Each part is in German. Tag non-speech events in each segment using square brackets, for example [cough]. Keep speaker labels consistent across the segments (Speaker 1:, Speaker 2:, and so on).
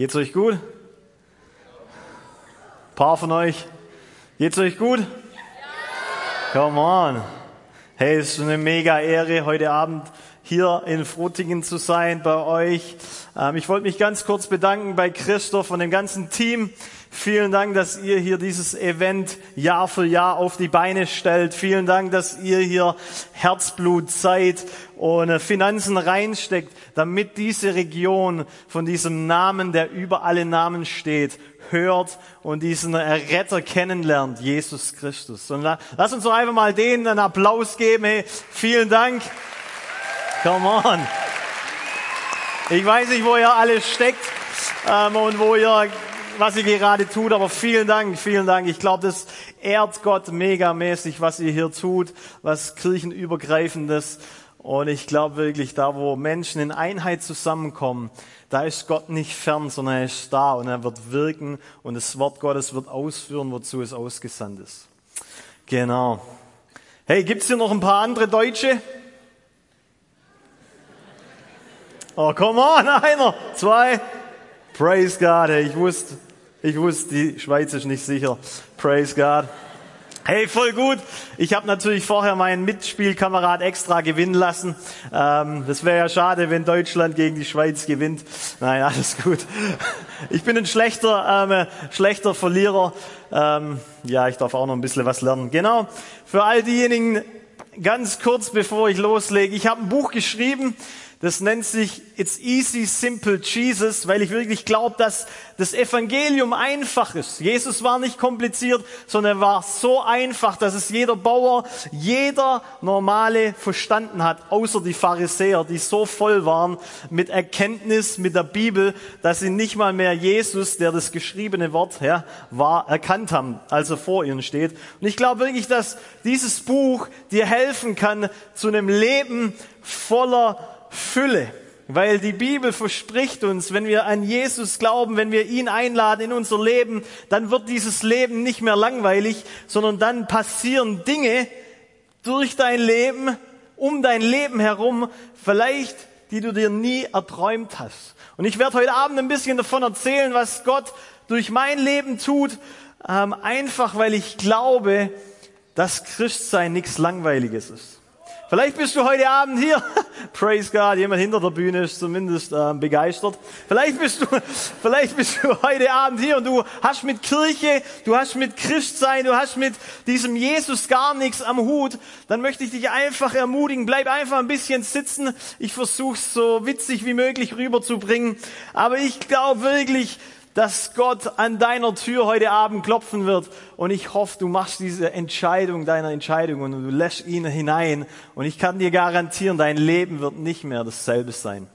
Speaker 1: Geht's euch gut? Ein paar von euch. Geht's euch gut? Come on. Hey, es ist eine mega Ehre, heute Abend hier in Frutingen zu sein bei euch. Ähm, ich wollte mich ganz kurz bedanken bei Christoph und dem ganzen Team. Vielen Dank, dass ihr hier dieses Event Jahr für Jahr auf die Beine stellt. Vielen Dank, dass ihr hier Herzblut, Zeit und äh, Finanzen reinsteckt, damit diese Region von diesem Namen, der über alle Namen steht, hört und diesen Retter kennenlernt, Jesus Christus. Und lass uns doch einfach mal denen einen Applaus geben. Hey, vielen Dank. Come on. Ich weiß nicht, wo ihr alle steckt ähm, und wo ihr, was ihr gerade tut, aber vielen Dank, vielen Dank. Ich glaube, das ehrt Gott megamäßig, was ihr hier tut, was kirchenübergreifendes. Und ich glaube wirklich, da wo Menschen in Einheit zusammenkommen, da ist Gott nicht fern, sondern er ist da und er wird wirken und das Wort Gottes wird ausführen, wozu es ausgesandt ist. Genau. Hey, gibt's hier noch ein paar andere Deutsche? Oh, come on, [laughs] einer, zwei. Praise God. Hey, ich wusste, ich wusste, die Schweiz ist nicht sicher. Praise God. Hey, voll gut. Ich habe natürlich vorher meinen Mitspielkamerad extra gewinnen lassen. Ähm, das wäre ja schade, wenn Deutschland gegen die Schweiz gewinnt. Nein, alles gut. Ich bin ein schlechter, ähm, schlechter Verlierer. Ähm, ja, ich darf auch noch ein bisschen was lernen. Genau. Für all diejenigen, ganz kurz bevor ich loslege. Ich habe ein Buch geschrieben. Das nennt sich It's Easy Simple Jesus, weil ich wirklich glaube, dass das Evangelium einfach ist. Jesus war nicht kompliziert, sondern er war so einfach, dass es jeder Bauer, jeder Normale verstanden hat, außer die Pharisäer, die so voll waren mit Erkenntnis, mit der Bibel, dass sie nicht mal mehr Jesus, der das geschriebene Wort ja, war, erkannt haben, als er vor ihnen steht. Und ich glaube wirklich, dass dieses Buch dir helfen kann zu einem Leben voller Fülle. Weil die Bibel verspricht uns, wenn wir an Jesus glauben, wenn wir ihn einladen in unser Leben, dann wird dieses Leben nicht mehr langweilig, sondern dann passieren Dinge durch dein Leben, um dein Leben herum, vielleicht, die du dir nie erträumt hast. Und ich werde heute Abend ein bisschen davon erzählen, was Gott durch mein Leben tut, ähm, einfach weil ich glaube, dass Christsein nichts Langweiliges ist. Vielleicht bist du heute Abend hier. [laughs] Praise God. Jemand hinter der Bühne ist zumindest äh, begeistert. Vielleicht bist du, [laughs] vielleicht bist du heute Abend hier und du hast mit Kirche, du hast mit Christsein, du hast mit diesem Jesus gar nichts am Hut. Dann möchte ich dich einfach ermutigen. Bleib einfach ein bisschen sitzen. Ich versuche so witzig wie möglich rüberzubringen. Aber ich glaube wirklich, dass Gott an deiner Tür heute Abend klopfen wird. Und ich hoffe, du machst diese Entscheidung deiner Entscheidung und du lässt ihn hinein. Und ich kann dir garantieren, dein Leben wird nicht mehr dasselbe sein.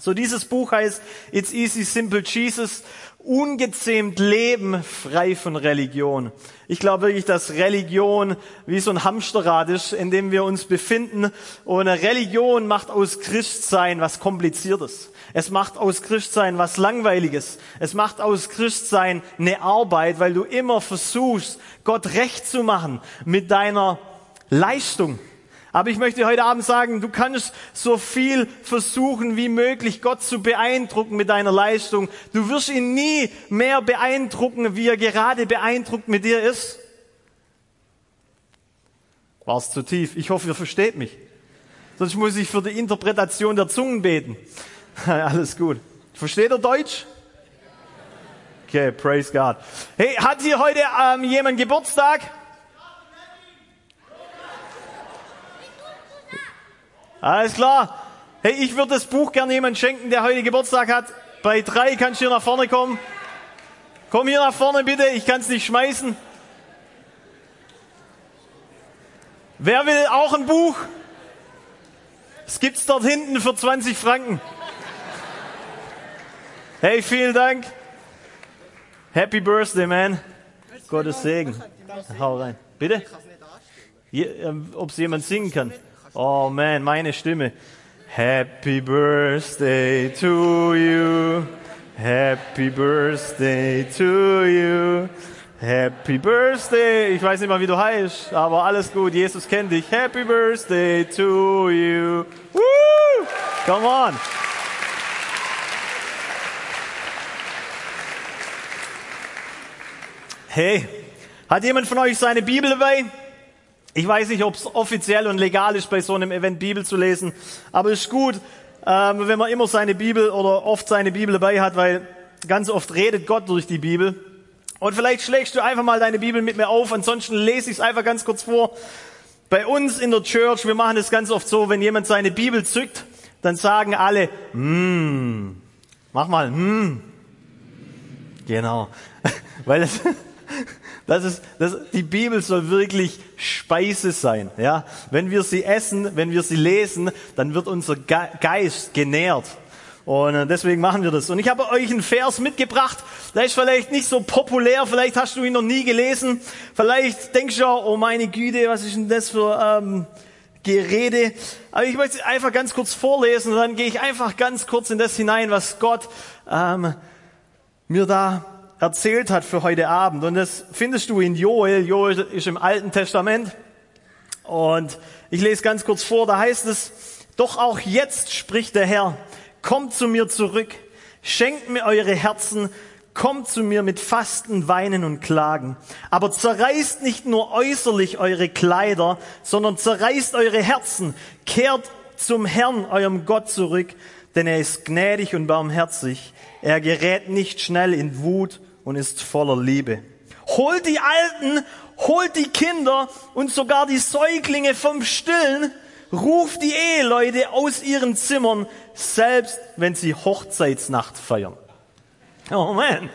Speaker 1: So dieses Buch heißt It's Easy Simple Jesus. Ungezähmt Leben frei von Religion. Ich glaube wirklich, dass Religion wie so ein Hamsterrad ist, in dem wir uns befinden. Und Religion macht aus Christsein was Kompliziertes. Es macht aus Christsein was Langweiliges. Es macht aus Christsein eine Arbeit, weil du immer versuchst, Gott recht zu machen mit deiner Leistung. Aber ich möchte heute Abend sagen, du kannst so viel versuchen wie möglich, Gott zu beeindrucken mit deiner Leistung. Du wirst ihn nie mehr beeindrucken, wie er gerade beeindruckt mit dir ist. War es zu tief? Ich hoffe, ihr versteht mich. Sonst muss ich für die Interpretation der Zungen beten. [laughs] Alles gut. Versteht ihr Deutsch? Okay, praise God. Hey, hat hier heute ähm, jemand Geburtstag? Alles klar. Hey, ich würde das Buch gerne jemand schenken, der heute Geburtstag hat. Bei drei kannst du hier nach vorne kommen. Komm hier nach vorne bitte, ich kann es nicht schmeißen. Wer will auch ein Buch? Es gibt's dort hinten für 20 Franken. Hey, vielen Dank. Happy Birthday, man. Gottes Segen. Hau rein. Bitte? Je, äh, Ob es jemand singen kann? Oh man, meine Stimme. Happy Birthday to you. Happy Birthday to you. Happy Birthday. Ich weiß nicht mal, wie du heißt, aber alles gut. Jesus kennt dich. Happy Birthday to you. Woo! Come on. Hey, hat jemand von euch seine Bibel dabei? Ich weiß nicht, ob es offiziell und legal ist, bei so einem Event Bibel zu lesen, aber es ist gut, ähm, wenn man immer seine Bibel oder oft seine Bibel dabei hat, weil ganz oft redet Gott durch die Bibel. Und vielleicht schlägst du einfach mal deine Bibel mit mir auf, ansonsten lese ich es einfach ganz kurz vor. Bei uns in der Church, wir machen es ganz oft so, wenn jemand seine Bibel zückt, dann sagen alle, mm, mach mal, mm. Genau. [laughs] Weil das, das ist, das, die Bibel soll wirklich Speise sein. Ja, wenn wir sie essen, wenn wir sie lesen, dann wird unser Geist genährt. Und äh, deswegen machen wir das. Und ich habe euch einen Vers mitgebracht. Der ist vielleicht nicht so populär. Vielleicht hast du ihn noch nie gelesen. Vielleicht denkst du, oh meine Güte, was ist denn das für ähm, Gerede? Aber ich möchte einfach ganz kurz vorlesen. Und dann gehe ich einfach ganz kurz in das hinein, was Gott ähm, mir da erzählt hat für heute Abend. Und das findest du in Joel. Joel ist im Alten Testament. Und ich lese ganz kurz vor, da heißt es, doch auch jetzt spricht der Herr, kommt zu mir zurück, schenkt mir eure Herzen, kommt zu mir mit Fasten, Weinen und Klagen. Aber zerreißt nicht nur äußerlich eure Kleider, sondern zerreißt eure Herzen, kehrt zum Herrn, eurem Gott zurück, denn er ist gnädig und barmherzig. Er gerät nicht schnell in Wut und ist voller Liebe. Holt die Alten, holt die Kinder und sogar die Säuglinge vom Stillen, ruft die Eheleute aus ihren Zimmern, selbst wenn sie Hochzeitsnacht feiern. Oh man.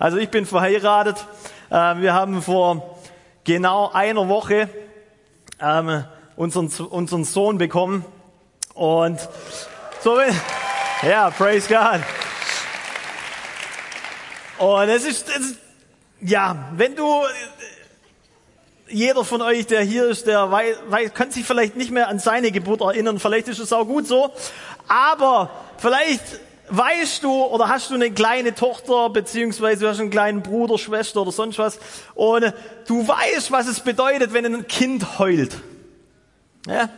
Speaker 1: Also ich bin verheiratet. Ähm, wir haben vor genau einer Woche ähm, unseren, unseren Sohn bekommen. Und so, ja, praise God. Und es ist, es ist, ja, wenn du, jeder von euch, der hier ist, der weiß, weiß, kann sich vielleicht nicht mehr an seine Geburt erinnern. Vielleicht ist es auch gut so. Aber vielleicht weißt du oder hast du eine kleine Tochter, beziehungsweise du hast einen kleinen Bruder, Schwester oder sonst was. Und du weißt, was es bedeutet, wenn ein Kind heult. Ja?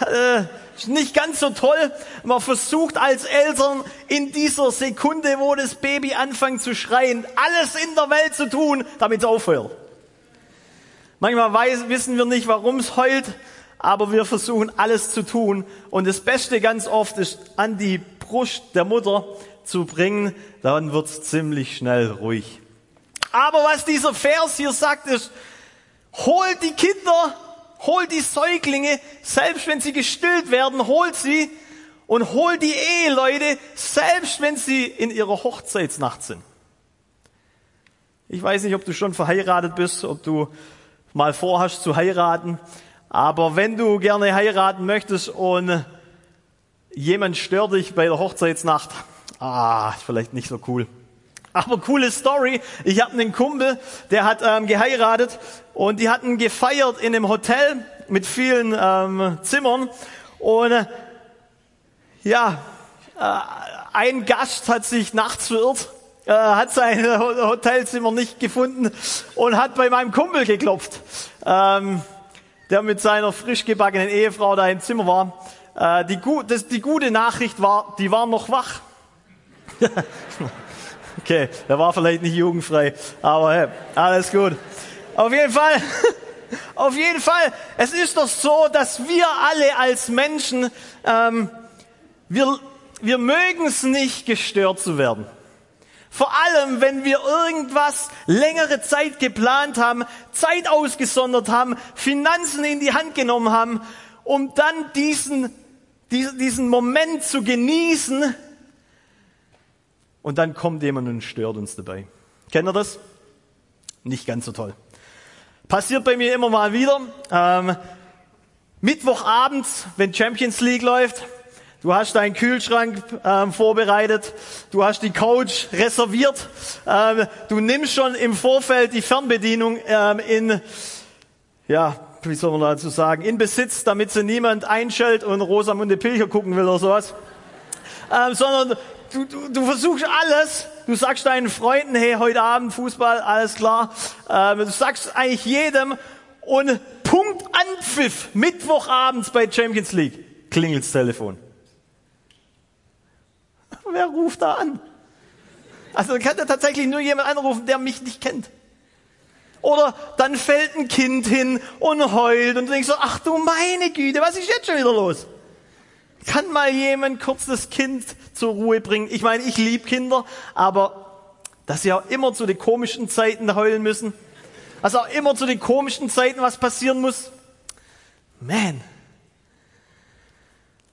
Speaker 1: Äh, nicht ganz so toll. Man versucht als Eltern in dieser Sekunde, wo das Baby anfängt zu schreien, alles in der Welt zu tun, damit es aufhört. Manchmal weiß, wissen wir nicht, warum es heult, aber wir versuchen alles zu tun. Und das Beste ganz oft ist, an die Brust der Mutter zu bringen, dann wird es ziemlich schnell ruhig. Aber was dieser Vers hier sagt, ist, holt die Kinder Holt die Säuglinge, selbst wenn sie gestillt werden, holt sie und holt die Eheleute, selbst wenn sie in ihrer Hochzeitsnacht sind. Ich weiß nicht, ob du schon verheiratet bist, ob du mal vorhast zu heiraten, aber wenn du gerne heiraten möchtest und jemand stört dich bei der Hochzeitsnacht, ah, ist vielleicht nicht so cool. Aber coole Story. Ich habe einen Kumpel, der hat ähm, geheiratet und die hatten gefeiert in einem Hotel mit vielen ähm, Zimmern. Und äh, ja, äh, ein Gast hat sich nachts verirrt, äh, hat sein [laughs] Hotelzimmer nicht gefunden und hat bei meinem Kumpel geklopft, ähm, der mit seiner frisch gebackenen Ehefrau da im Zimmer war. Äh, die, das, die gute Nachricht war, die waren noch wach. [laughs] Okay, der war vielleicht nicht jugendfrei, aber hey, alles gut. Auf jeden Fall, [laughs] auf jeden Fall, es ist doch so, dass wir alle als Menschen, ähm, wir, wir mögen es nicht, gestört zu werden. Vor allem, wenn wir irgendwas längere Zeit geplant haben, Zeit ausgesondert haben, Finanzen in die Hand genommen haben, um dann diesen, diesen, diesen Moment zu genießen, und dann kommt jemand und stört uns dabei. Kennt ihr das? Nicht ganz so toll. Passiert bei mir immer mal wieder. Ähm, Mittwochabends, wenn Champions League läuft, du hast deinen Kühlschrank ähm, vorbereitet, du hast die Couch reserviert, ähm, du nimmst schon im Vorfeld die Fernbedienung ähm, in, ja, wie soll man dazu sagen, in Besitz, damit sie niemand einschaltet und Rosamunde Pilcher gucken will oder sowas. Ähm, sondern du, du, du versuchst alles. Du sagst deinen Freunden, hey, heute Abend Fußball, alles klar. Ähm, du sagst eigentlich jedem und Punkt Anpfiff, Mittwochabends bei Champions League, klingelt's Telefon. Wer ruft da an? Also kann da tatsächlich nur jemand anrufen, der mich nicht kennt. Oder dann fällt ein Kind hin und heult und du denkst so, ach du meine Güte, was ist jetzt schon wieder los? Kann mal jemand kurz das Kind zur Ruhe bringen? Ich meine, ich liebe Kinder, aber dass sie auch immer zu den komischen Zeiten heulen müssen, also auch immer zu den komischen Zeiten was passieren muss. Man.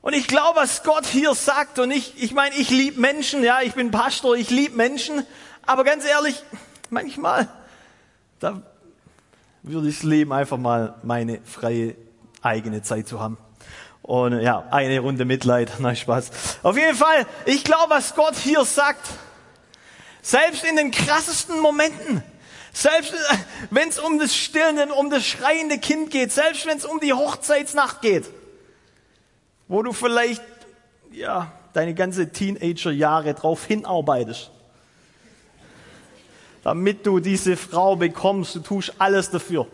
Speaker 1: Und ich glaube, was Gott hier sagt, und ich, ich meine, ich liebe Menschen, ja, ich bin Pastor, ich liebe Menschen, aber ganz ehrlich, manchmal, da würde ich leben, einfach mal meine freie eigene Zeit zu haben. Und ja, eine Runde Mitleid, [laughs] nein, Spaß. Auf jeden Fall, ich glaube, was Gott hier sagt, selbst in den krassesten Momenten, selbst [laughs] wenn es um das stillende, um das schreiende Kind geht, selbst wenn es um die Hochzeitsnacht geht, wo du vielleicht ja deine ganze Teenagerjahre drauf hinarbeitest, damit du diese Frau bekommst, du tust alles dafür.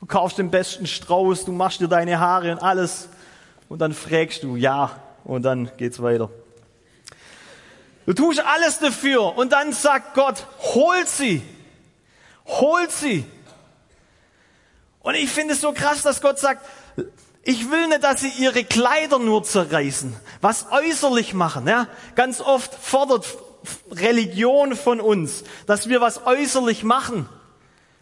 Speaker 1: Du kaufst den besten Strauß, du machst dir deine Haare und alles und dann fragst du ja und dann geht's weiter. Du tust alles dafür und dann sagt Gott, hol sie, hol sie. Und ich finde es so krass, dass Gott sagt, ich will nicht, dass sie ihre Kleider nur zerreißen, was äußerlich machen. Ja? Ganz oft fordert Religion von uns, dass wir was äußerlich machen,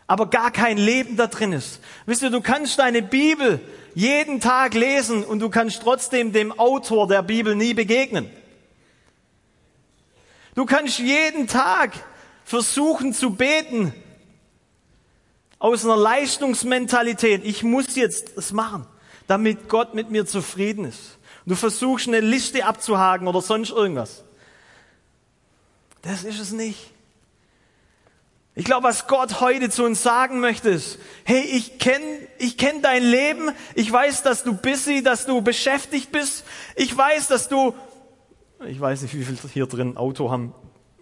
Speaker 1: aber gar kein Leben da drin ist. Wisst ihr, du kannst deine Bibel jeden Tag lesen und du kannst trotzdem dem Autor der Bibel nie begegnen. Du kannst jeden Tag versuchen zu beten aus einer Leistungsmentalität. Ich muss jetzt das machen damit Gott mit mir zufrieden ist. du versuchst eine Liste abzuhaken oder sonst irgendwas. Das ist es nicht. Ich glaube, was Gott heute zu uns sagen möchte, ist, hey, ich kenne ich kenn dein Leben, ich weiß, dass du busy, dass du beschäftigt bist, ich weiß, dass du, ich weiß nicht, wie viel hier drin Auto haben,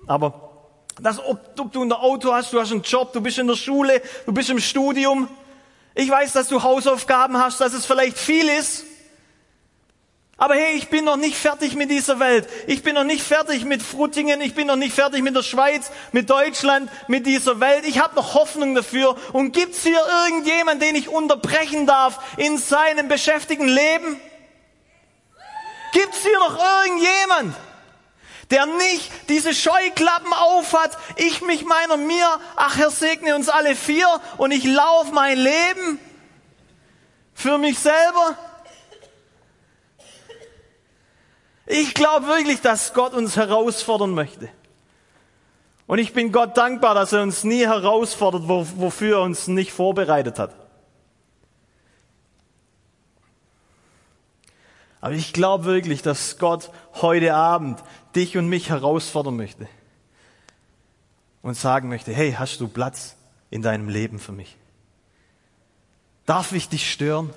Speaker 1: aber dass, ob, ob du ein Auto hast, du hast einen Job, du bist in der Schule, du bist im Studium, ich weiß, dass du Hausaufgaben hast, dass es vielleicht viel ist. Aber hey, ich bin noch nicht fertig mit dieser Welt. Ich bin noch nicht fertig mit Fruttingen. Ich bin noch nicht fertig mit der Schweiz, mit Deutschland, mit dieser Welt. Ich habe noch Hoffnung dafür. Und gibt's hier irgendjemand, den ich unterbrechen darf in seinem beschäftigten Leben? Gibt's hier noch irgendjemand? der nicht diese Scheuklappen aufhat, ich mich meiner mir, ach Herr segne uns alle vier und ich laufe mein Leben für mich selber. Ich glaube wirklich, dass Gott uns herausfordern möchte. Und ich bin Gott dankbar, dass er uns nie herausfordert, wofür er uns nicht vorbereitet hat. Aber ich glaube wirklich, dass Gott heute Abend dich und mich herausfordern möchte und sagen möchte, hey, hast du Platz in deinem Leben für mich? Darf ich dich stören?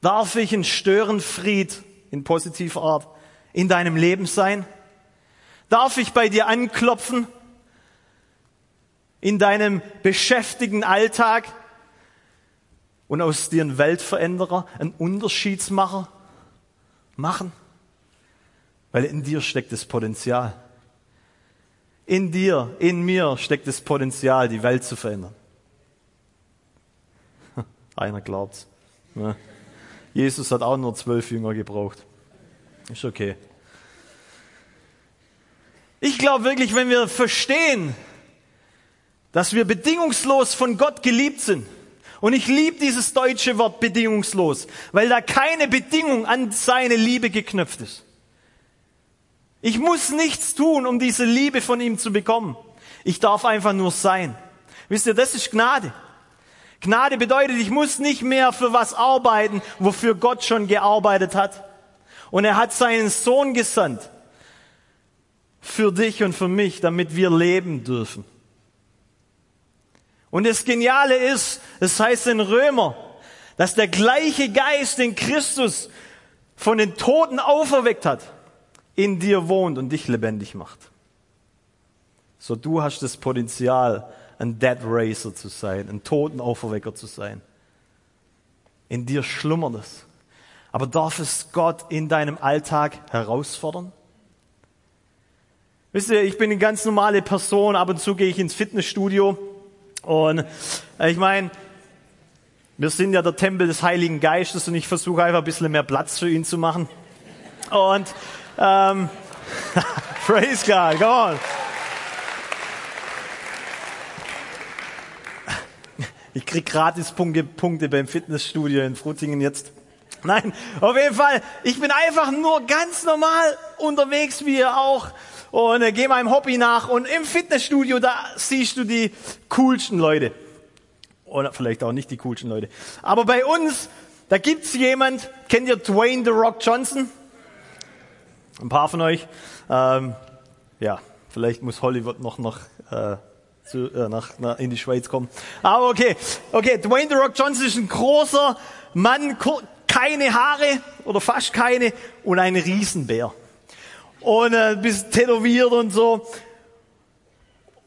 Speaker 1: Darf ich ein Störenfried in positiver Art in deinem Leben sein? Darf ich bei dir anklopfen in deinem beschäftigten Alltag und aus dir ein Weltveränderer, ein Unterschiedsmacher machen? Weil in dir steckt das Potenzial. In dir, in mir steckt das Potenzial, die Welt zu verändern. [laughs] Einer glaubt's. Ja. Jesus hat auch nur zwölf Jünger gebraucht. Ist okay. Ich glaube wirklich, wenn wir verstehen, dass wir bedingungslos von Gott geliebt sind, und ich liebe dieses deutsche Wort bedingungslos, weil da keine Bedingung an seine Liebe geknüpft ist. Ich muss nichts tun, um diese Liebe von ihm zu bekommen. Ich darf einfach nur sein. Wisst ihr, das ist Gnade. Gnade bedeutet, ich muss nicht mehr für was arbeiten, wofür Gott schon gearbeitet hat. Und er hat seinen Sohn gesandt. Für dich und für mich, damit wir leben dürfen. Und das Geniale ist, es heißt in Römer, dass der gleiche Geist, den Christus von den Toten auferweckt hat, in dir wohnt und dich lebendig macht. So du hast das Potenzial, ein Dead Racer zu sein, ein Totenauferwecker zu sein. In dir schlummert es. Aber darf es Gott in deinem Alltag herausfordern? Wisst ihr, ich bin eine ganz normale Person, ab und zu gehe ich ins Fitnessstudio Und ich meine, wir sind ja der Tempel des Heiligen Geistes und ich versuche einfach ein bisschen mehr Platz für ihn zu machen. Und ähm, [laughs] praise God, come on. Ich krieg gratis Punkte, beim Fitnessstudio in Fruttingen jetzt. Nein, auf jeden Fall, ich bin einfach nur ganz normal unterwegs, wie ihr auch. Und äh, gehe meinem Hobby nach. Und im Fitnessstudio, da siehst du die coolsten Leute. Oder vielleicht auch nicht die coolsten Leute. Aber bei uns, da gibt's jemand, kennt ihr Dwayne The Rock Johnson? Ein paar von euch. Ähm, ja, vielleicht muss Hollywood noch noch äh, zu, äh, nach, nach, in die Schweiz kommen. Aber okay, okay. Dwayne The Rock Johnson ist ein großer Mann, keine Haare oder fast keine und ein Riesenbär. Und äh, bisschen tätowiert und so.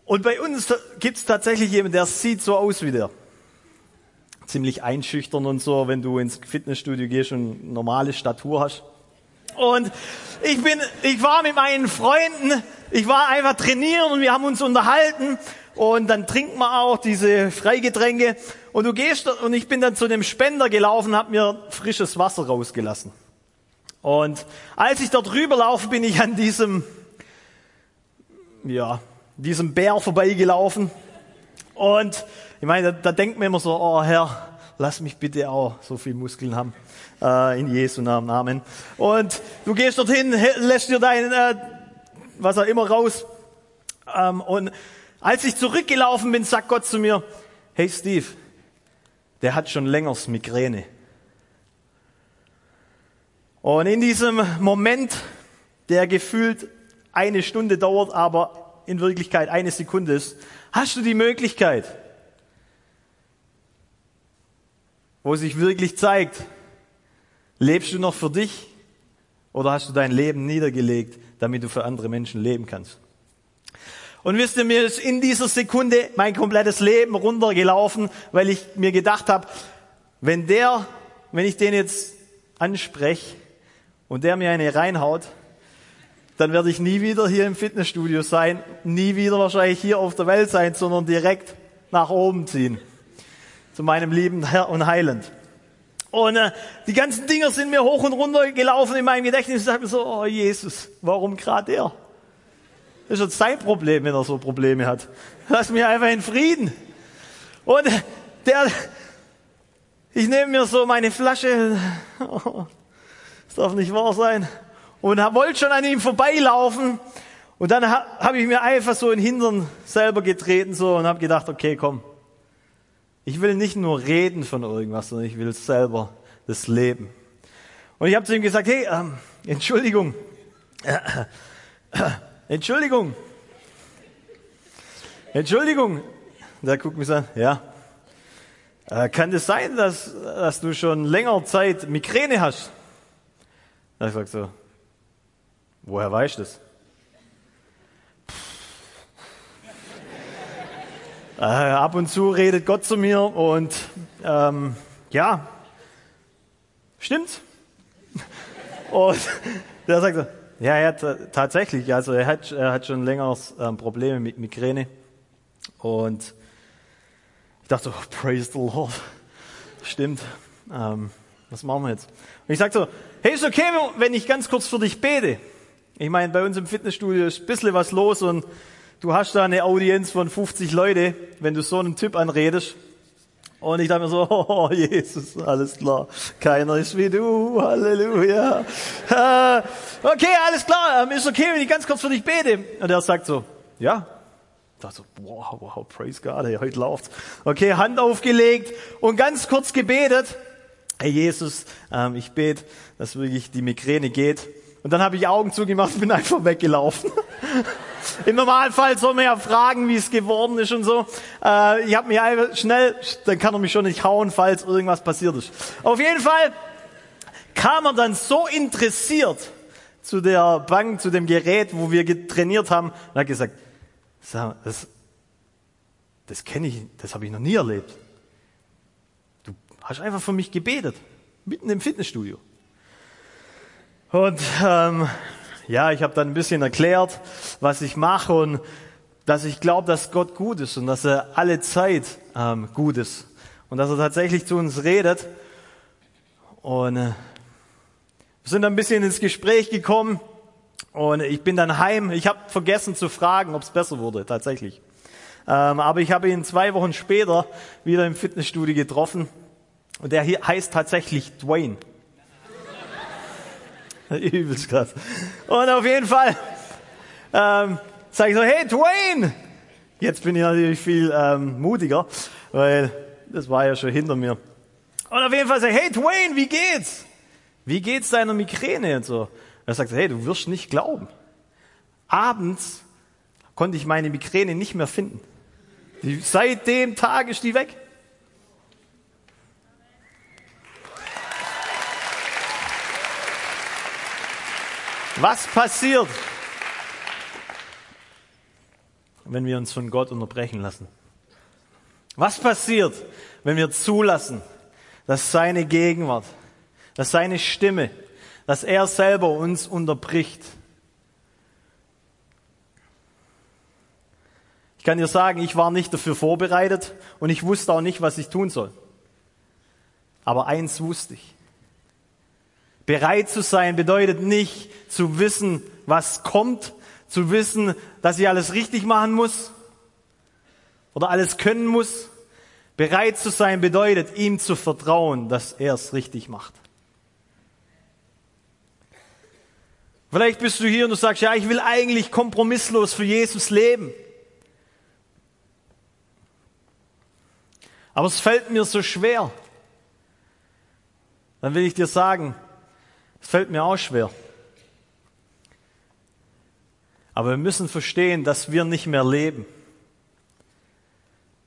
Speaker 1: Und bei uns gibt's tatsächlich jemanden, der sieht so aus wie der. Ziemlich einschüchtern und so, wenn du ins Fitnessstudio gehst und normale Statur hast. Und ich bin, ich war mit meinen Freunden, ich war einfach trainieren und wir haben uns unterhalten und dann trinkt man auch diese Freigetränke und du gehst und ich bin dann zu dem Spender gelaufen, habe mir frisches Wasser rausgelassen. Und als ich dort rüberlaufe, bin ich an diesem, ja, diesem Bär vorbeigelaufen. Und ich meine, da, da denkt man immer so, oh Herr, lass mich bitte auch so viel Muskeln haben. Äh, in Jesu Namen, Amen. Und du gehst dorthin, lässt dir dein, äh, was auch immer raus. Ähm, und als ich zurückgelaufen bin, sagt Gott zu mir, hey Steve, der hat schon längers Migräne. Und in diesem Moment, der gefühlt eine Stunde dauert, aber in Wirklichkeit eine Sekunde ist, hast du die Möglichkeit, wo sich wirklich zeigt, lebst du noch für dich oder hast du dein Leben niedergelegt, damit du für andere Menschen leben kannst? Und wisst ihr, mir ist in dieser Sekunde mein komplettes Leben runtergelaufen, weil ich mir gedacht habe, wenn der, wenn ich den jetzt anspreche und der mir eine reinhaut, dann werde ich nie wieder hier im Fitnessstudio sein, nie wieder wahrscheinlich hier auf der Welt sein, sondern direkt nach oben ziehen. Zu meinem lieben Herr und Heiland. Und äh, die ganzen Dinger sind mir hoch und runter gelaufen in meinem Gedächtnis. Ich dachte mir so, oh Jesus, warum gerade der? Das ist jetzt sein Problem, wenn er so Probleme hat. Lass mich einfach in Frieden. Und der, ich nehme mir so meine Flasche, das darf nicht wahr sein, und wollte schon an ihm vorbeilaufen. Und dann habe ich mir einfach so in den Hintern selber getreten so und habe gedacht, okay, komm. Ich will nicht nur reden von irgendwas, sondern ich will selber das Leben. Und ich habe zu ihm gesagt, hey, ähm, Entschuldigung, Entschuldigung. Entschuldigung. Da guckt mich an, ja. Äh, kann es das sein, dass, dass du schon länger Zeit Migräne hast? Da ich sag so, woher weißt du das? Äh, ab und zu redet Gott zu mir und ähm, ja, stimmt. [laughs] Und [laughs] der sagt so, ja, hat tatsächlich, also er hat, er hat schon länger ähm, Probleme mit Migräne. Und ich dachte, oh, praise the Lord. Stimmt. Ähm, was machen wir jetzt? Und ich sagte so, hey, ist okay, wenn ich ganz kurz für dich bete? Ich meine, bei uns im Fitnessstudio ist ein bisschen was los und du hast da eine Audienz von 50 Leute, wenn du so einen Typ anredest. Und ich dachte mir so, [laughs] oh Jesus, alles klar, keiner ist wie du, Halleluja. Okay, alles klar, ähm, ist okay, wenn ich ganz kurz für dich bete. Und er sagt so, ja. Ich dachte so, wow, wow, praise God, hey, heute läuft's. Okay, Hand aufgelegt und ganz kurz gebetet. Hey Jesus, ähm, ich bete, dass wirklich die Migräne geht. Und dann habe ich Augen zugemacht und bin einfach weggelaufen. [laughs] Im Normalfall soll man ja fragen, wie es geworden ist und so. Äh, ich habe mich einfach schnell, dann kann er mich schon nicht hauen, falls irgendwas passiert ist. Auf jeden Fall kam er dann so interessiert zu der Bank, zu dem Gerät, wo wir trainiert haben, und hat gesagt, das, das kenne ich, das habe ich noch nie erlebt. Du hast einfach für mich gebetet, mitten im Fitnessstudio. Und ähm, ja, ich habe dann ein bisschen erklärt, was ich mache und dass ich glaube, dass Gott gut ist und dass er alle Zeit ähm, gut ist und dass er tatsächlich zu uns redet. Und äh, wir sind ein bisschen ins Gespräch gekommen und ich bin dann heim. Ich habe vergessen zu fragen, ob es besser wurde, tatsächlich. Ähm, aber ich habe ihn zwei Wochen später wieder im Fitnessstudio getroffen und der heißt tatsächlich Dwayne. [laughs] Übelst krass. Und auf jeden Fall ähm, sage ich so, hey Dwayne! Jetzt bin ich natürlich viel ähm, mutiger, weil das war ja schon hinter mir. Und auf jeden Fall sage ich, hey Dwayne, wie geht's? Wie geht's deiner Migräne und so? Er sagt, hey, du wirst nicht glauben. Abends konnte ich meine Migräne nicht mehr finden. Seit dem Tag ist die weg. Was passiert, wenn wir uns von Gott unterbrechen lassen? Was passiert, wenn wir zulassen, dass seine Gegenwart, dass seine Stimme, dass er selber uns unterbricht? Ich kann dir sagen, ich war nicht dafür vorbereitet und ich wusste auch nicht, was ich tun soll. Aber eins wusste ich. Bereit zu sein bedeutet nicht zu wissen, was kommt, zu wissen, dass ich alles richtig machen muss oder alles können muss. Bereit zu sein bedeutet, ihm zu vertrauen, dass er es richtig macht. Vielleicht bist du hier und du sagst, ja, ich will eigentlich kompromisslos für Jesus leben. Aber es fällt mir so schwer. Dann will ich dir sagen, es fällt mir auch schwer. Aber wir müssen verstehen, dass wir nicht mehr leben.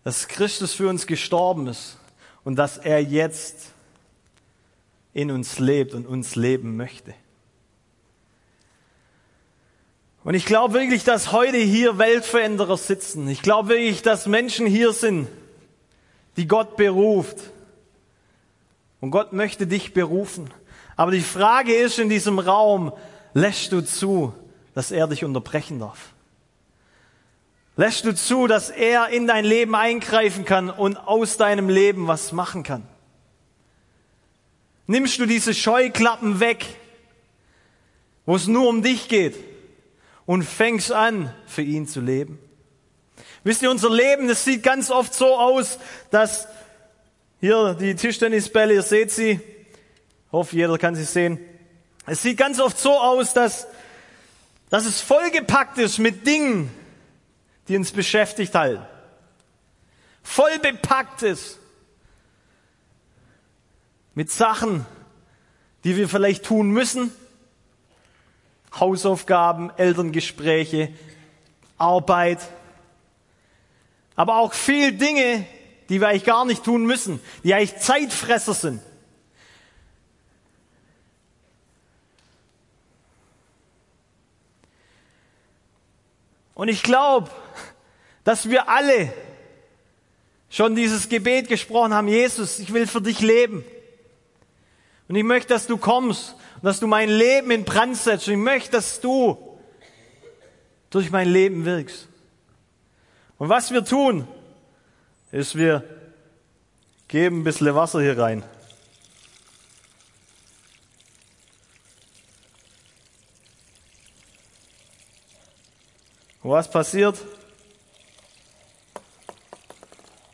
Speaker 1: Dass Christus für uns gestorben ist und dass er jetzt in uns lebt und uns leben möchte. Und ich glaube wirklich, dass heute hier Weltveränderer sitzen. Ich glaube wirklich, dass Menschen hier sind, die Gott beruft. Und Gott möchte dich berufen. Aber die Frage ist in diesem Raum, lässt du zu, dass er dich unterbrechen darf? Lässt du zu, dass er in dein Leben eingreifen kann und aus deinem Leben was machen kann? Nimmst du diese Scheuklappen weg, wo es nur um dich geht und fängst an, für ihn zu leben? Wisst ihr, unser Leben, das sieht ganz oft so aus, dass hier die Tischtennisbälle, ihr seht sie, hoffe, jeder kann sie sehen. Es sieht ganz oft so aus, dass, dass es vollgepackt ist mit Dingen, die uns beschäftigt halten. Voll bepackt ist mit Sachen, die wir vielleicht tun müssen. Hausaufgaben, Elterngespräche, Arbeit. Aber auch viel Dinge, die wir eigentlich gar nicht tun müssen, die eigentlich Zeitfresser sind. Und ich glaube, dass wir alle schon dieses Gebet gesprochen haben, Jesus, ich will für dich leben. Und ich möchte, dass du kommst und dass du mein Leben in Brand setzt. Und ich möchte, dass du durch mein Leben wirkst. Und was wir tun, ist, wir geben ein bisschen Wasser hier rein. Und was passiert?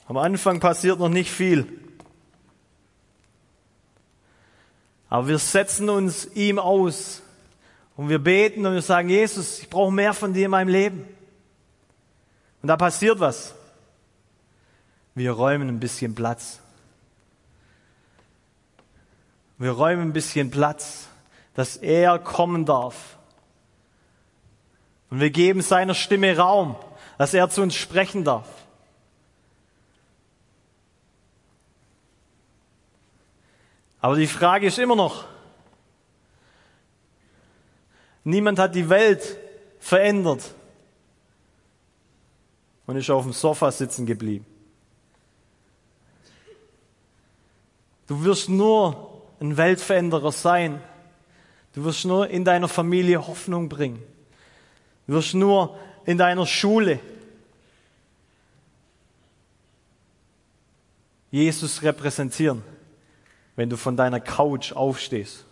Speaker 1: Am Anfang passiert noch nicht viel. Aber wir setzen uns ihm aus und wir beten und wir sagen, Jesus, ich brauche mehr von dir in meinem Leben. Und da passiert was. Wir räumen ein bisschen Platz. Wir räumen ein bisschen Platz, dass er kommen darf und wir geben seiner Stimme Raum, dass er zu uns sprechen darf. Aber die Frage ist immer noch, niemand hat die Welt verändert und ist auf dem Sofa sitzen geblieben. Du wirst nur ein Weltveränderer sein. Du wirst nur in deiner Familie Hoffnung bringen wirst nur in deiner Schule. Jesus repräsentieren, wenn du von deiner Couch aufstehst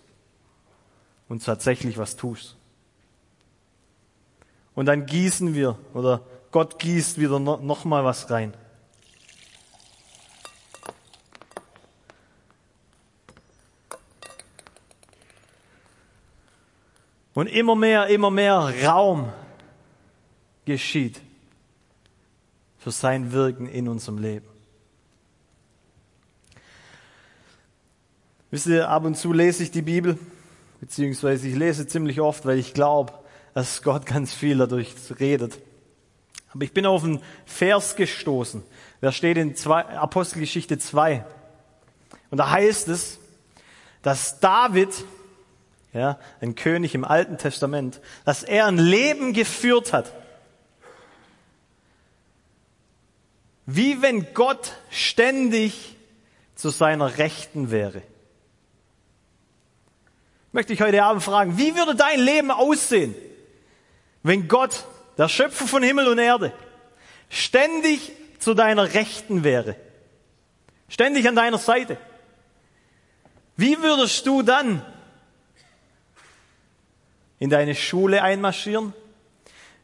Speaker 1: und tatsächlich was tust. Und dann gießen wir oder Gott gießt wieder no, noch mal was rein. Und immer mehr, immer mehr Raum geschieht für sein Wirken in unserem Leben. Wisst ihr, ab und zu lese ich die Bibel, beziehungsweise ich lese ziemlich oft, weil ich glaube, dass Gott ganz viel dadurch redet. Aber ich bin auf einen Vers gestoßen. Der steht in zwei, Apostelgeschichte 2. Und da heißt es, dass David ja, ein König im Alten Testament, dass er ein Leben geführt hat, wie wenn Gott ständig zu seiner Rechten wäre. Möchte ich heute Abend fragen, wie würde dein Leben aussehen, wenn Gott, der Schöpfer von Himmel und Erde, ständig zu deiner Rechten wäre, ständig an deiner Seite? Wie würdest du dann in deine Schule einmarschieren?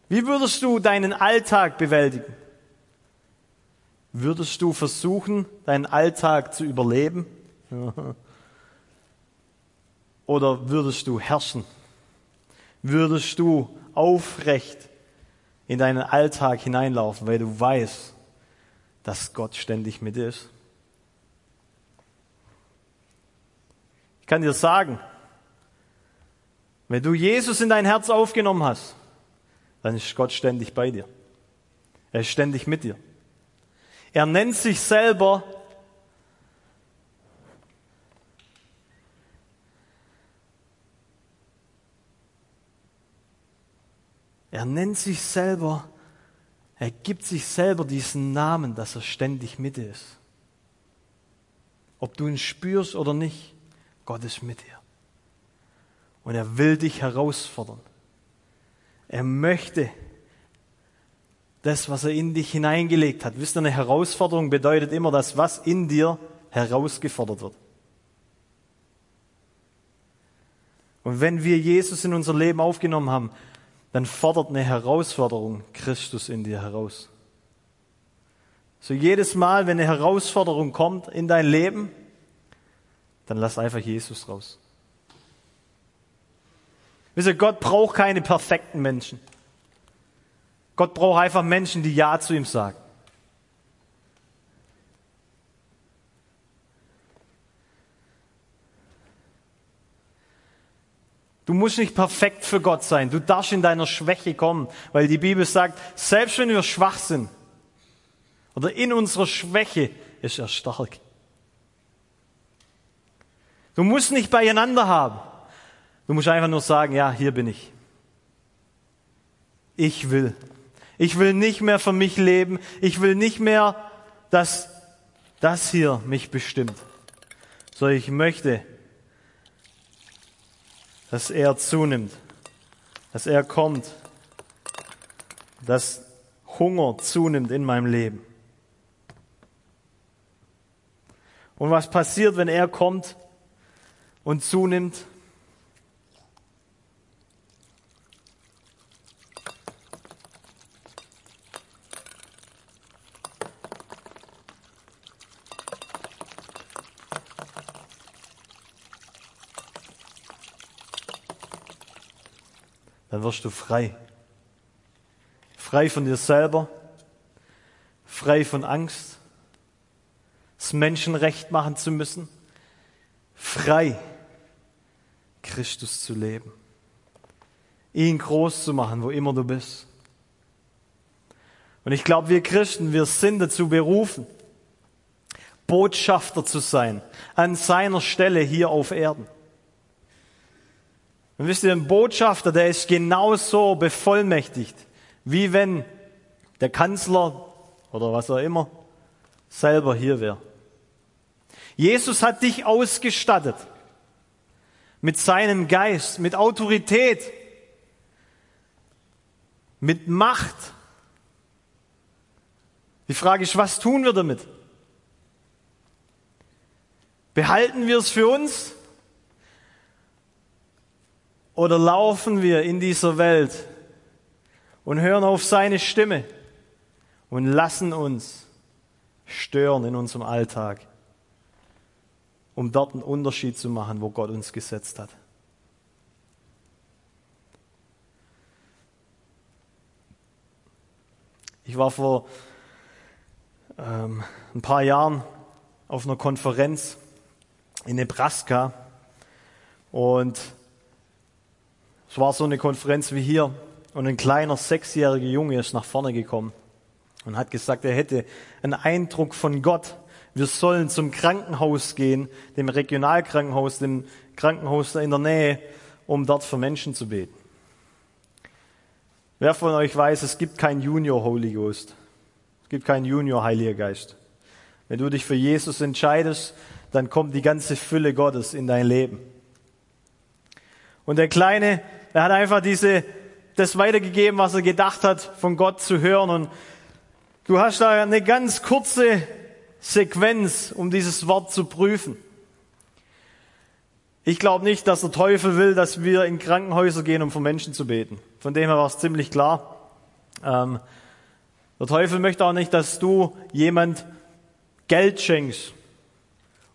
Speaker 1: Wie würdest du deinen Alltag bewältigen? Würdest du versuchen, deinen Alltag zu überleben? [laughs] Oder würdest du herrschen? Würdest du aufrecht in deinen Alltag hineinlaufen, weil du weißt, dass Gott ständig mit dir ist? Ich kann dir sagen, wenn du Jesus in dein Herz aufgenommen hast, dann ist Gott ständig bei dir. Er ist ständig mit dir. Er nennt sich selber Er nennt sich selber, er gibt sich selber diesen Namen, dass er ständig mit ist. Ob du ihn spürst oder nicht, Gott ist mit dir. Und er will dich herausfordern. Er möchte das, was er in dich hineingelegt hat. Wisst ihr, eine Herausforderung bedeutet immer, dass was in dir herausgefordert wird. Und wenn wir Jesus in unser Leben aufgenommen haben, dann fordert eine Herausforderung Christus in dir heraus. So jedes Mal, wenn eine Herausforderung kommt in dein Leben, dann lass einfach Jesus raus. Wisst ihr, Gott braucht keine perfekten Menschen. Gott braucht einfach Menschen, die Ja zu ihm sagen. Du musst nicht perfekt für Gott sein. Du darfst in deiner Schwäche kommen, weil die Bibel sagt, selbst wenn wir schwach sind oder in unserer Schwäche ist er stark. Du musst nicht beieinander haben. Du musst einfach nur sagen, ja, hier bin ich. Ich will. Ich will nicht mehr für mich leben. Ich will nicht mehr, dass das hier mich bestimmt. Sondern ich möchte, dass er zunimmt, dass er kommt, dass Hunger zunimmt in meinem Leben. Und was passiert, wenn er kommt und zunimmt? Dann wirst du frei. Frei von dir selber, frei von Angst, das Menschenrecht machen zu müssen, frei Christus zu leben, ihn groß zu machen, wo immer du bist. Und ich glaube, wir Christen, wir sind dazu berufen, Botschafter zu sein, an seiner Stelle hier auf Erden. Und wisst ihr, ein Botschafter, der ist genauso bevollmächtigt, wie wenn der Kanzler oder was auch immer selber hier wäre. Jesus hat dich ausgestattet mit seinem Geist, mit Autorität, mit Macht. Die Frage ist, was tun wir damit? Behalten wir es für uns? Oder laufen wir in dieser Welt und hören auf seine Stimme und lassen uns stören in unserem Alltag, um dort einen Unterschied zu machen, wo Gott uns gesetzt hat? Ich war vor ähm, ein paar Jahren auf einer Konferenz in Nebraska und es war so eine Konferenz wie hier und ein kleiner sechsjähriger Junge ist nach vorne gekommen und hat gesagt, er hätte einen Eindruck von Gott. Wir sollen zum Krankenhaus gehen, dem Regionalkrankenhaus, dem Krankenhaus in der Nähe, um dort für Menschen zu beten. Wer von euch weiß, es gibt kein Junior Holy Ghost. Es gibt keinen Junior Heiliger Geist. Wenn du dich für Jesus entscheidest, dann kommt die ganze Fülle Gottes in dein Leben. Und der Kleine, er hat einfach diese, das weitergegeben, was er gedacht hat, von Gott zu hören. Und du hast da eine ganz kurze Sequenz, um dieses Wort zu prüfen. Ich glaube nicht, dass der Teufel will, dass wir in Krankenhäuser gehen, um für Menschen zu beten. Von dem her war es ziemlich klar. Ähm, der Teufel möchte auch nicht, dass du jemand Geld schenkst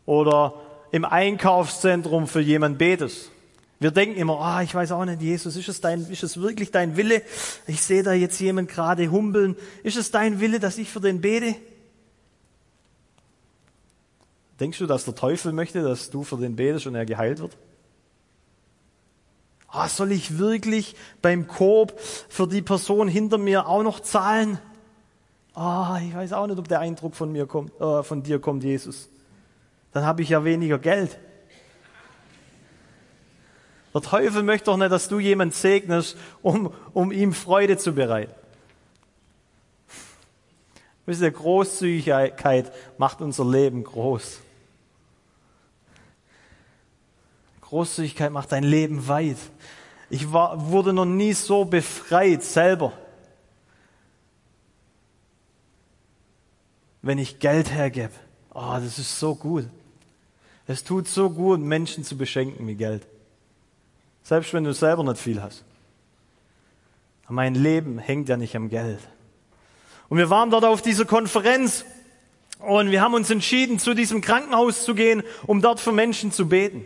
Speaker 1: oder im Einkaufszentrum für jemand betest. Wir denken immer, ah, oh, ich weiß auch nicht, Jesus, ist es, dein, ist es wirklich dein Wille? Ich sehe da jetzt jemand gerade humpeln. Ist es dein Wille, dass ich für den bete? Denkst du, dass der Teufel möchte, dass du für den betest und er geheilt wird? Ah, soll ich wirklich beim Korb für die Person hinter mir auch noch zahlen? Ah, ich weiß auch nicht, ob der Eindruck von mir kommt, äh, von dir kommt, Jesus. Dann habe ich ja weniger Geld. Der Teufel möchte doch nicht, dass du jemand segnest, um, um ihm Freude zu bereiten. Wisst ihr, Großzügigkeit macht unser Leben groß. Großzügigkeit macht dein Leben weit. Ich war, wurde noch nie so befreit selber. Wenn ich Geld hergebe. Oh, das ist so gut. Es tut so gut, Menschen zu beschenken mit Geld. Selbst wenn du selber nicht viel hast. Mein Leben hängt ja nicht am Geld. Und wir waren dort auf dieser Konferenz und wir haben uns entschieden, zu diesem Krankenhaus zu gehen, um dort für Menschen zu beten.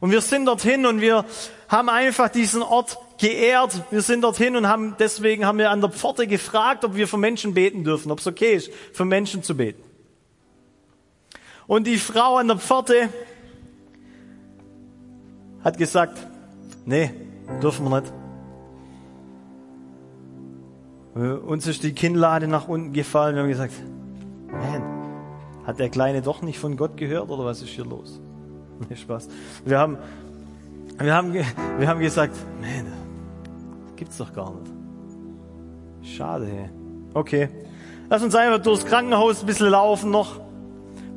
Speaker 1: Und wir sind dorthin und wir haben einfach diesen Ort geehrt. Wir sind dorthin und haben, deswegen haben wir an der Pforte gefragt, ob wir für Menschen beten dürfen, ob es okay ist, für Menschen zu beten. Und die Frau an der Pforte hat gesagt, nee, dürfen wir nicht. Uns ist die Kinnlade nach unten gefallen. Wir haben gesagt, man, hat der Kleine doch nicht von Gott gehört oder was ist hier los? Nee, Spaß. Wir haben, wir haben, wir haben gesagt, man, das gibt's doch gar nicht. Schade. Okay. Lass uns einfach durchs Krankenhaus ein bisschen laufen noch.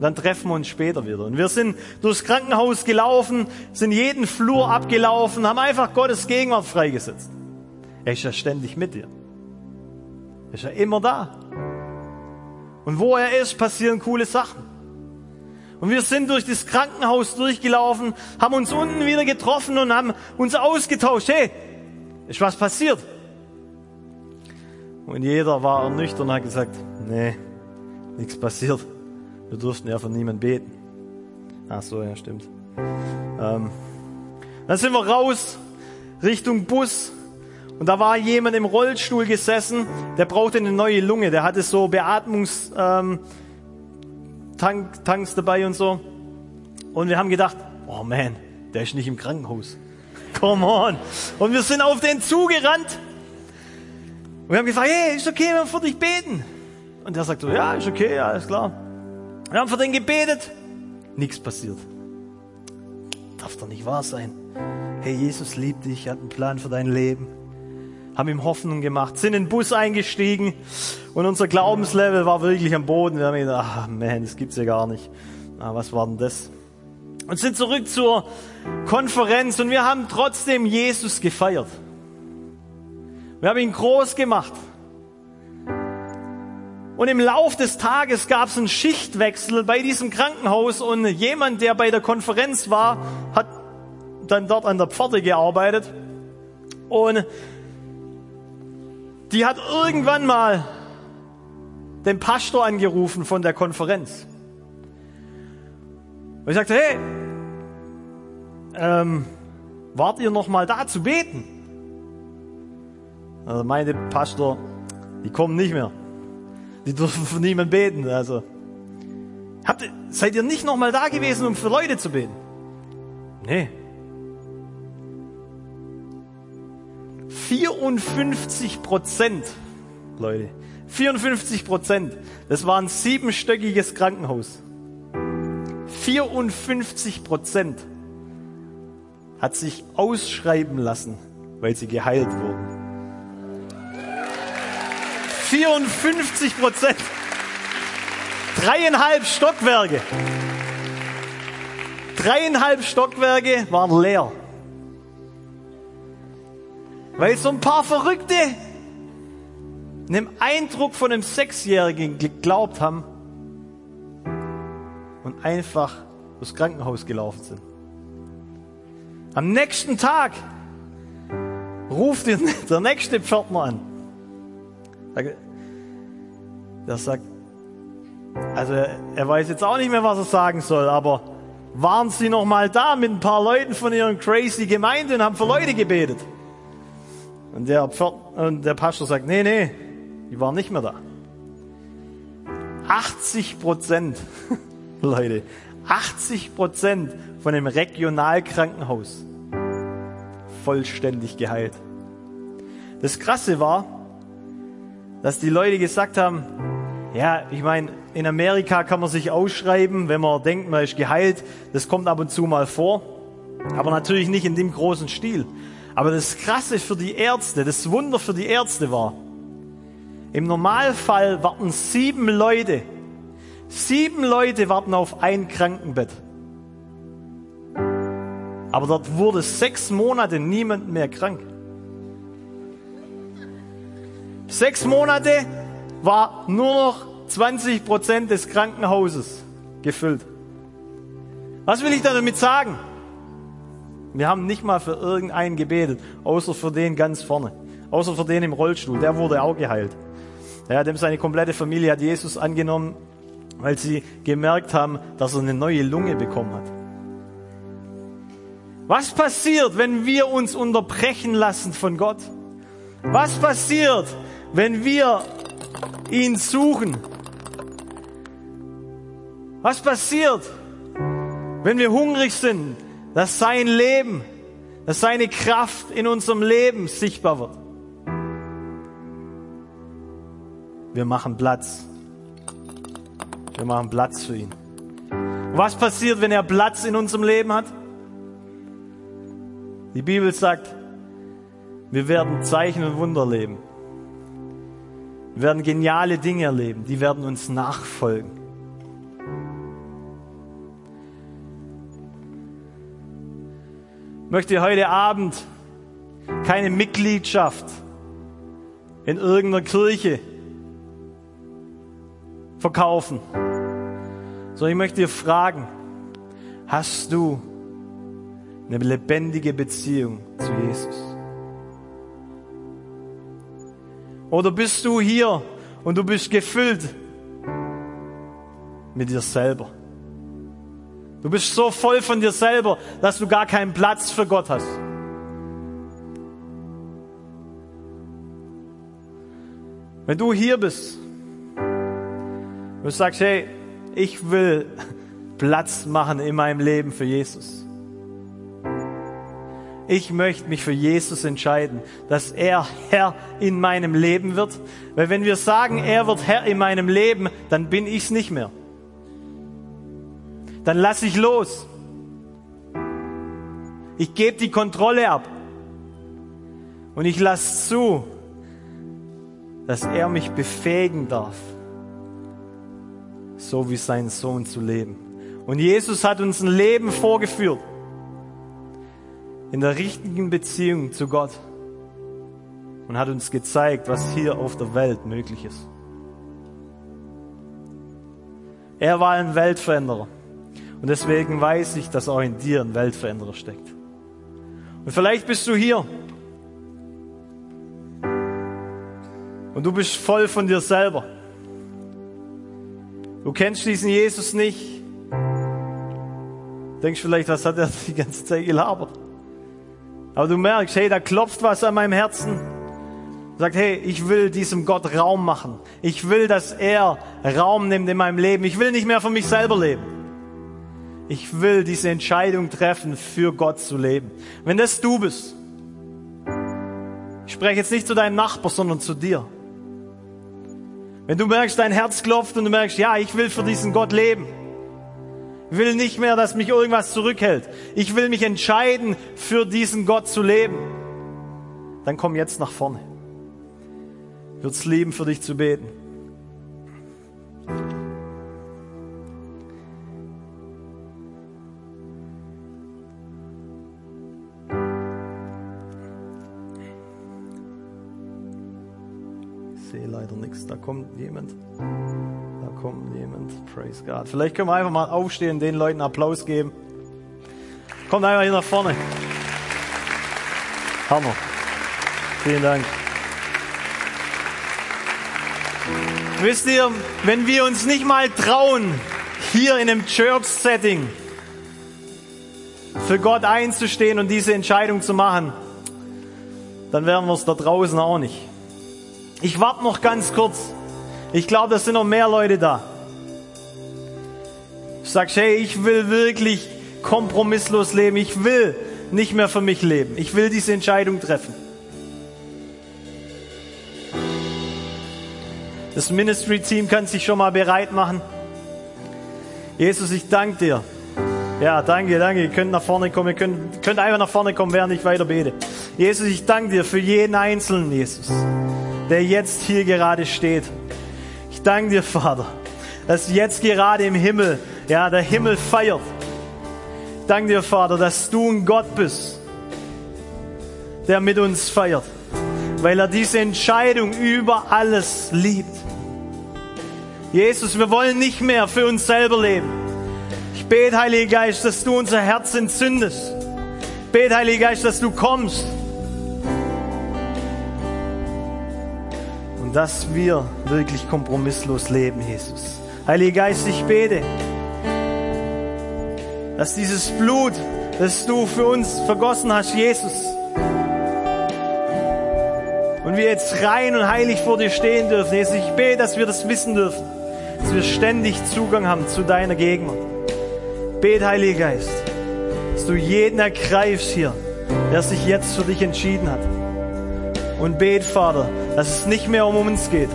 Speaker 1: Dann treffen wir uns später wieder. Und wir sind durchs Krankenhaus gelaufen, sind jeden Flur abgelaufen, haben einfach Gottes Gegenwart freigesetzt. Er ist ja ständig mit dir. Er ist ja immer da. Und wo er ist, passieren coole Sachen. Und wir sind durch das Krankenhaus durchgelaufen, haben uns unten wieder getroffen und haben uns ausgetauscht. Hey, ist was passiert? Und jeder war ernüchtert und hat gesagt, nee, nichts passiert. Wir durften ja von niemandem beten. Ach so, ja, stimmt. Ähm, dann sind wir raus Richtung Bus und da war jemand im Rollstuhl gesessen, der brauchte eine neue Lunge. Der hatte so Beatmungs, ähm, dabei und so. Und wir haben gedacht, oh man, der ist nicht im Krankenhaus. [laughs] Come on. Und wir sind auf den zugerannt. Und wir haben gesagt, hey, ist okay, wir für dich beten. Und der sagt so, ja, ist okay, alles klar. Wir haben für den gebetet. Nichts passiert. Darf doch nicht wahr sein. Hey, Jesus liebt dich, hat einen Plan für dein Leben haben ihm Hoffnung gemacht, sind in den Bus eingestiegen und unser Glaubenslevel war wirklich am Boden. Wir haben gedacht, ach man, das gibt's ja gar nicht. Ah, was war denn das? Und sind zurück zur Konferenz und wir haben trotzdem Jesus gefeiert. Wir haben ihn groß gemacht. Und im Lauf des Tages gab es einen Schichtwechsel bei diesem Krankenhaus und jemand, der bei der Konferenz war, hat dann dort an der Pforte gearbeitet und die hat irgendwann mal den Pastor angerufen von der Konferenz. Und ich sagte, hey, ähm, wart ihr noch mal da zu beten? Also meinte Pastor, die kommen nicht mehr. Die dürfen für niemanden beten. Also habt seid ihr nicht noch mal da gewesen, um für Leute zu beten? Nee. 54 Prozent, Leute, 54 Prozent. Das war ein siebenstöckiges Krankenhaus. 54 Prozent hat sich ausschreiben lassen, weil sie geheilt wurden. 54 Prozent. Dreieinhalb Stockwerke. Dreieinhalb Stockwerke waren leer. Weil so ein paar Verrückte einem Eindruck von einem Sechsjährigen geglaubt haben und einfach durchs Krankenhaus gelaufen sind. Am nächsten Tag ruft der [laughs] nächste Pförtner an. Der sagt, also er weiß jetzt auch nicht mehr, was er sagen soll, aber waren Sie noch mal da mit ein paar Leuten von Ihren crazy Gemeinde und haben für Leute gebetet? Und der, Pförtner, und der Pastor sagt, nee, nee, die waren nicht mehr da. 80 Prozent, [laughs] Leute, 80 Prozent von dem Regionalkrankenhaus vollständig geheilt. Das Krasse war, dass die Leute gesagt haben, ja, ich meine, in Amerika kann man sich ausschreiben, wenn man denkt, man ist geheilt. Das kommt ab und zu mal vor, aber natürlich nicht in dem großen Stil. Aber das Krasse für die Ärzte, das Wunder für die Ärzte war, im Normalfall warten sieben Leute, sieben Leute warten auf ein Krankenbett. Aber dort wurde sechs Monate niemand mehr krank. Sechs Monate war nur noch 20 Prozent des Krankenhauses gefüllt. Was will ich damit sagen? Wir haben nicht mal für irgendeinen gebetet, außer für den ganz vorne, außer für den im Rollstuhl. Der wurde auch geheilt. Ja, dem seine komplette Familie hat Jesus angenommen, weil sie gemerkt haben, dass er eine neue Lunge bekommen hat. Was passiert, wenn wir uns unterbrechen lassen von Gott? Was passiert, wenn wir ihn suchen? Was passiert, wenn wir hungrig sind, dass sein Leben, dass seine Kraft in unserem Leben sichtbar wird? Wir machen Platz. Wir machen Platz für ihn. Was passiert, wenn er Platz in unserem Leben hat? Die Bibel sagt, wir werden Zeichen und Wunder leben. Wir werden geniale Dinge erleben, die werden uns nachfolgen. Ich möchte heute Abend keine Mitgliedschaft in irgendeiner Kirche verkaufen, sondern ich möchte dir fragen, hast du eine lebendige Beziehung zu Jesus? Oder bist du hier und du bist gefüllt mit dir selber? Du bist so voll von dir selber, dass du gar keinen Platz für Gott hast. Wenn du hier bist und sagst, hey, ich will [laughs] Platz machen in meinem Leben für Jesus ich möchte mich für Jesus entscheiden, dass er Herr in meinem Leben wird. Weil wenn wir sagen, er wird Herr in meinem Leben, dann bin ich es nicht mehr. Dann lasse ich los. Ich gebe die Kontrolle ab. Und ich lasse zu, dass er mich befähigen darf, so wie sein Sohn zu leben. Und Jesus hat uns ein Leben vorgeführt in der richtigen Beziehung zu Gott und hat uns gezeigt, was hier auf der Welt möglich ist. Er war ein Weltveränderer. Und deswegen weiß ich, dass auch in dir ein Weltveränderer steckt. Und vielleicht bist du hier und du bist voll von dir selber. Du kennst diesen Jesus nicht. Denkst vielleicht, was hat er die ganze Zeit gelabert? Aber du merkst, hey, da klopft was an meinem Herzen. Sagt, hey, ich will diesem Gott Raum machen. Ich will, dass er Raum nimmt in meinem Leben. Ich will nicht mehr für mich selber leben. Ich will diese Entscheidung treffen, für Gott zu leben. Wenn das du bist, ich spreche jetzt nicht zu deinem Nachbar, sondern zu dir. Wenn du merkst, dein Herz klopft und du merkst, ja, ich will für diesen Gott leben. Will nicht mehr, dass mich irgendwas zurückhält. Ich will mich entscheiden, für diesen Gott zu leben. Dann komm jetzt nach vorne. Es lieben, für dich zu beten. Ich sehe leider nichts. Da kommt jemand. Kommt jemand. Praise God. Vielleicht können wir einfach mal aufstehen den Leuten Applaus geben. Kommt einfach hier nach vorne. Hammer. Vielen Dank. Wisst ihr, wenn wir uns nicht mal trauen, hier in einem Church-Setting für Gott einzustehen und diese Entscheidung zu machen, dann werden wir es da draußen auch nicht. Ich warte noch ganz kurz. Ich glaube, es sind noch mehr Leute da. Du sagst, hey, ich will wirklich kompromisslos leben. Ich will nicht mehr für mich leben. Ich will diese Entscheidung treffen. Das Ministry-Team kann sich schon mal bereit machen. Jesus, ich danke dir. Ja, danke, danke. Ihr könnt nach vorne kommen. Ihr könnt, könnt einfach nach vorne kommen, während ich weiter bete. Jesus, ich danke dir für jeden Einzelnen, Jesus, der jetzt hier gerade steht. Ich danke dir, Vater, dass jetzt gerade im Himmel, ja, der Himmel feiert. Ich danke dir, Vater, dass du ein Gott bist, der mit uns feiert, weil er diese Entscheidung über alles liebt. Jesus, wir wollen nicht mehr für uns selber leben. Ich bete, Heiliger Geist, dass du unser Herz entzündest. Ich bete, Heiliger Geist, dass du kommst. Dass wir wirklich kompromisslos leben, Jesus. Heiliger Geist, ich bete, dass dieses Blut, das du für uns vergossen hast, Jesus, und wir jetzt rein und heilig vor dir stehen dürfen. Jesus, ich bete, dass wir das wissen dürfen, dass wir ständig Zugang haben zu deiner Gegenwart. Bet, Heiliger Geist, dass du jeden ergreifst hier, der sich jetzt für dich entschieden hat. Und bet, Vater, dass es nicht mehr um uns geht,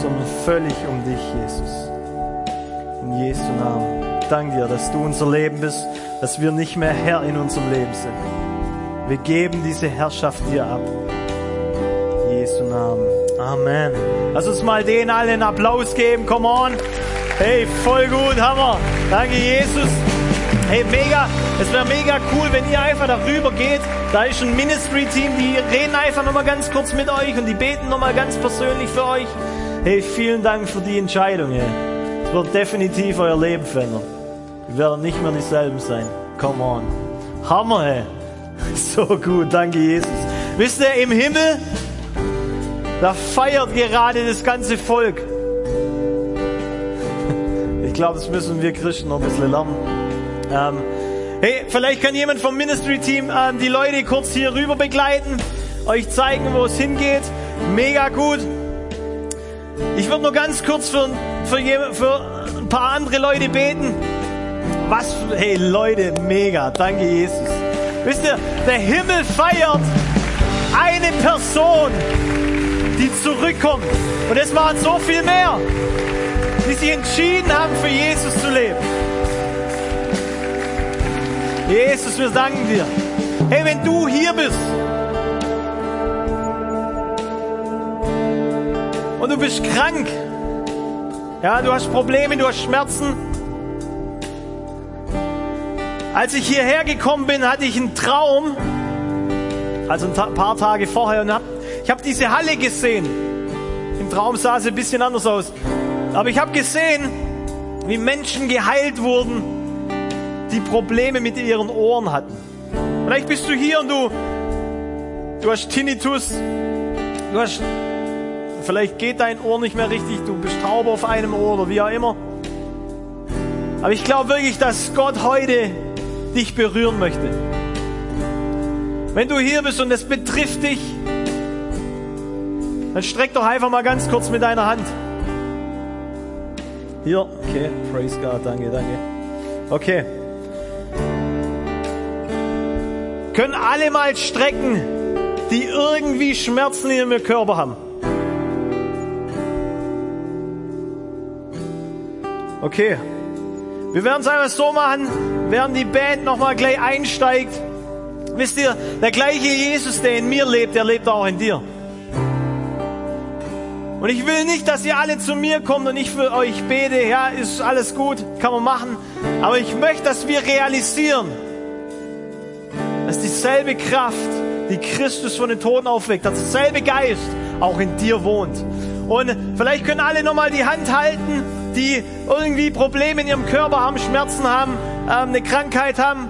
Speaker 1: sondern völlig um dich, Jesus. In Jesu Namen. Danke dir, dass du unser Leben bist, dass wir nicht mehr Herr in unserem Leben sind. Wir geben diese Herrschaft dir ab. In Jesu Namen. Amen. Lass uns mal denen allen einen Applaus geben. Come on. Hey, voll gut, Hammer. Danke, Jesus. Hey, mega. Es wäre mega cool, wenn ihr einfach darüber geht. Da ist ein Ministry-Team, die reden einfach nochmal ganz kurz mit euch und die beten nochmal ganz persönlich für euch. Hey, vielen Dank für die Entscheidung. Hey. Es wird definitiv euer Leben verändern. Wir werden nicht mehr dieselben sein. Come on. Hammer, hey. [laughs] So gut, danke Jesus. Wisst ihr, im Himmel, da feiert gerade das ganze Volk. [laughs] Ich glaube, das müssen wir Christen noch ein bisschen lernen. Ähm, hey, vielleicht kann jemand vom Ministry-Team ähm, die Leute kurz hier rüber begleiten, euch zeigen, wo es hingeht. Mega gut. Ich würde nur ganz kurz für, für, für ein paar andere Leute beten. Was, hey Leute, mega. Danke, Jesus. Wisst ihr, der Himmel feiert eine Person, die zurückkommt. Und es waren so viel mehr, die sich entschieden haben, für Jesus zu leben. Jesus, wir danken dir. Hey, wenn du hier bist und du bist krank, ja, du hast Probleme, du hast Schmerzen, als ich hierher gekommen bin, hatte ich einen Traum, also ein paar Tage vorher, und hab, ich habe diese Halle gesehen. Im Traum sah sie ein bisschen anders aus. Aber ich habe gesehen, wie Menschen geheilt wurden, die Probleme mit ihren Ohren hatten. Vielleicht bist du hier und du, du hast Tinnitus, du hast, vielleicht geht dein Ohr nicht mehr richtig, du bist taub auf einem Ohr oder wie auch immer. Aber ich glaube wirklich, dass Gott heute dich berühren möchte. Wenn du hier bist und es betrifft dich, dann streck doch einfach mal ganz kurz mit deiner Hand. Hier, okay, praise God, danke, danke. Okay. Können alle mal strecken, die irgendwie Schmerzen in ihrem Körper haben. Okay. Wir werden es einfach so machen, während die Band nochmal gleich einsteigt. Wisst ihr, der gleiche Jesus, der in mir lebt, der lebt auch in dir. Und ich will nicht, dass ihr alle zu mir kommt und ich für euch bete. Ja, ist alles gut, kann man machen. Aber ich möchte, dass wir realisieren, dass dieselbe Kraft, die Christus von den Toten aufweckt, dass derselbe Geist auch in dir wohnt. Und vielleicht können alle nochmal die Hand halten, die irgendwie Probleme in ihrem Körper haben, Schmerzen haben, ähm, eine Krankheit haben.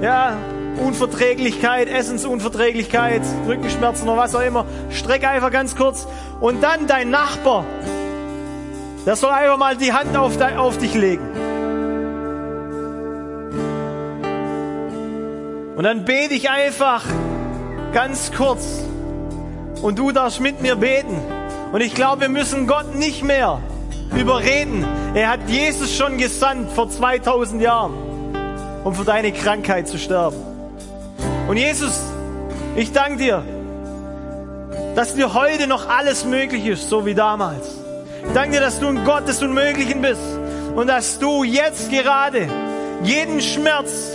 Speaker 1: Ja, Unverträglichkeit, Essensunverträglichkeit, Rückenschmerzen oder was auch immer. Streck einfach ganz kurz. Und dann dein Nachbar, der soll einfach mal die Hand auf, de, auf dich legen. Und dann bete ich einfach ganz kurz. Und du darfst mit mir beten. Und ich glaube, wir müssen Gott nicht mehr überreden. Er hat Jesus schon gesandt vor 2000 Jahren, um für deine Krankheit zu sterben. Und Jesus, ich danke dir, dass dir heute noch alles möglich ist, so wie damals. Ich danke dir, dass du ein Gott des Unmöglichen bist und dass du jetzt gerade jeden Schmerz,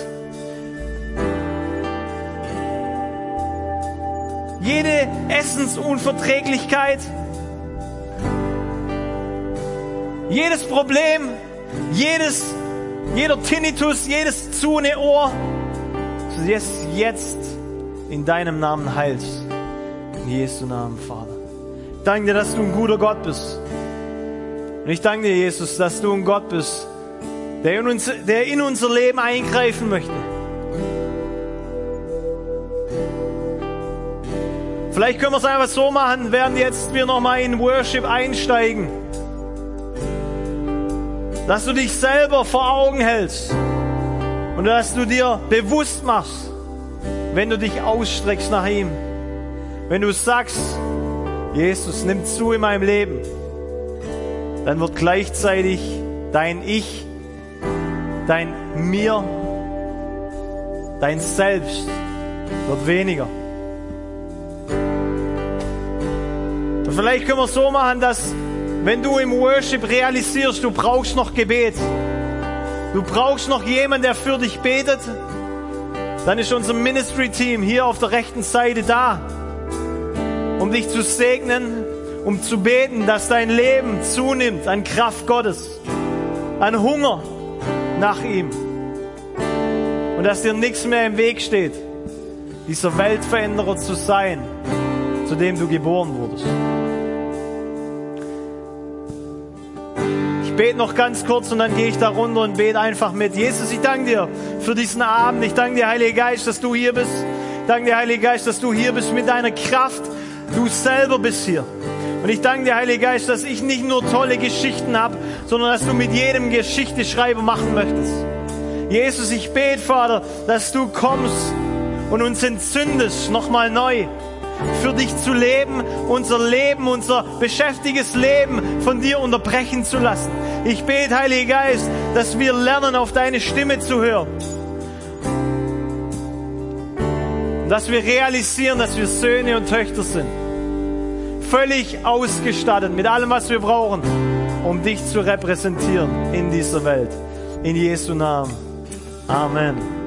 Speaker 1: jede Essensunverträglichkeit, jedes Problem, jedes, jeder Tinnitus, jedes zu Ohr, du es jetzt in deinem Namen heilst. In Jesu Namen, Vater. Ich danke dir, dass du ein guter Gott bist. Und ich danke dir, Jesus, dass du ein Gott bist, der in, uns, der in unser Leben eingreifen möchte. Vielleicht können wir es einfach so machen, während jetzt wir nochmal in Worship einsteigen, dass du dich selber vor Augen hältst und dass du dir bewusst machst, wenn du dich ausstreckst nach ihm, wenn du sagst, Jesus nimmt zu in meinem Leben, dann wird gleichzeitig dein Ich, dein Mir, dein Selbst wird weniger. Und vielleicht können wir es so machen, dass wenn du im Worship realisierst, du brauchst noch Gebet, Du brauchst noch jemanden, der für dich betet. Dann ist unser Ministry-Team hier auf der rechten Seite da, um dich zu segnen, um zu beten, dass dein Leben zunimmt an Kraft Gottes, an Hunger nach ihm und dass dir nichts mehr im Weg steht, dieser Weltveränderer zu sein, zu dem du geboren wurdest. Bete noch ganz kurz und dann gehe ich da runter und bete einfach mit. Jesus, ich danke dir für diesen Abend. Ich danke dir, Heiliger Geist, dass du hier bist. Ich danke dir, Heiliger Geist, dass du hier bist mit deiner Kraft. Du selber bist hier. Und ich danke dir, Heiliger Geist, dass ich nicht nur tolle Geschichten habe, sondern dass du mit jedem Geschichteschreiber machen möchtest. Jesus, ich bete, Vater, dass du kommst und uns entzündest, nochmal neu für dich zu leben, unser Leben, unser beschäftigtes Leben von dir unterbrechen zu lassen. Ich bete, Heiliger Geist, dass wir lernen, auf deine Stimme zu hören. Dass wir realisieren, dass wir Söhne und Töchter sind. Völlig ausgestattet mit allem, was wir brauchen, um dich zu repräsentieren in dieser Welt. In Jesu Namen. Amen.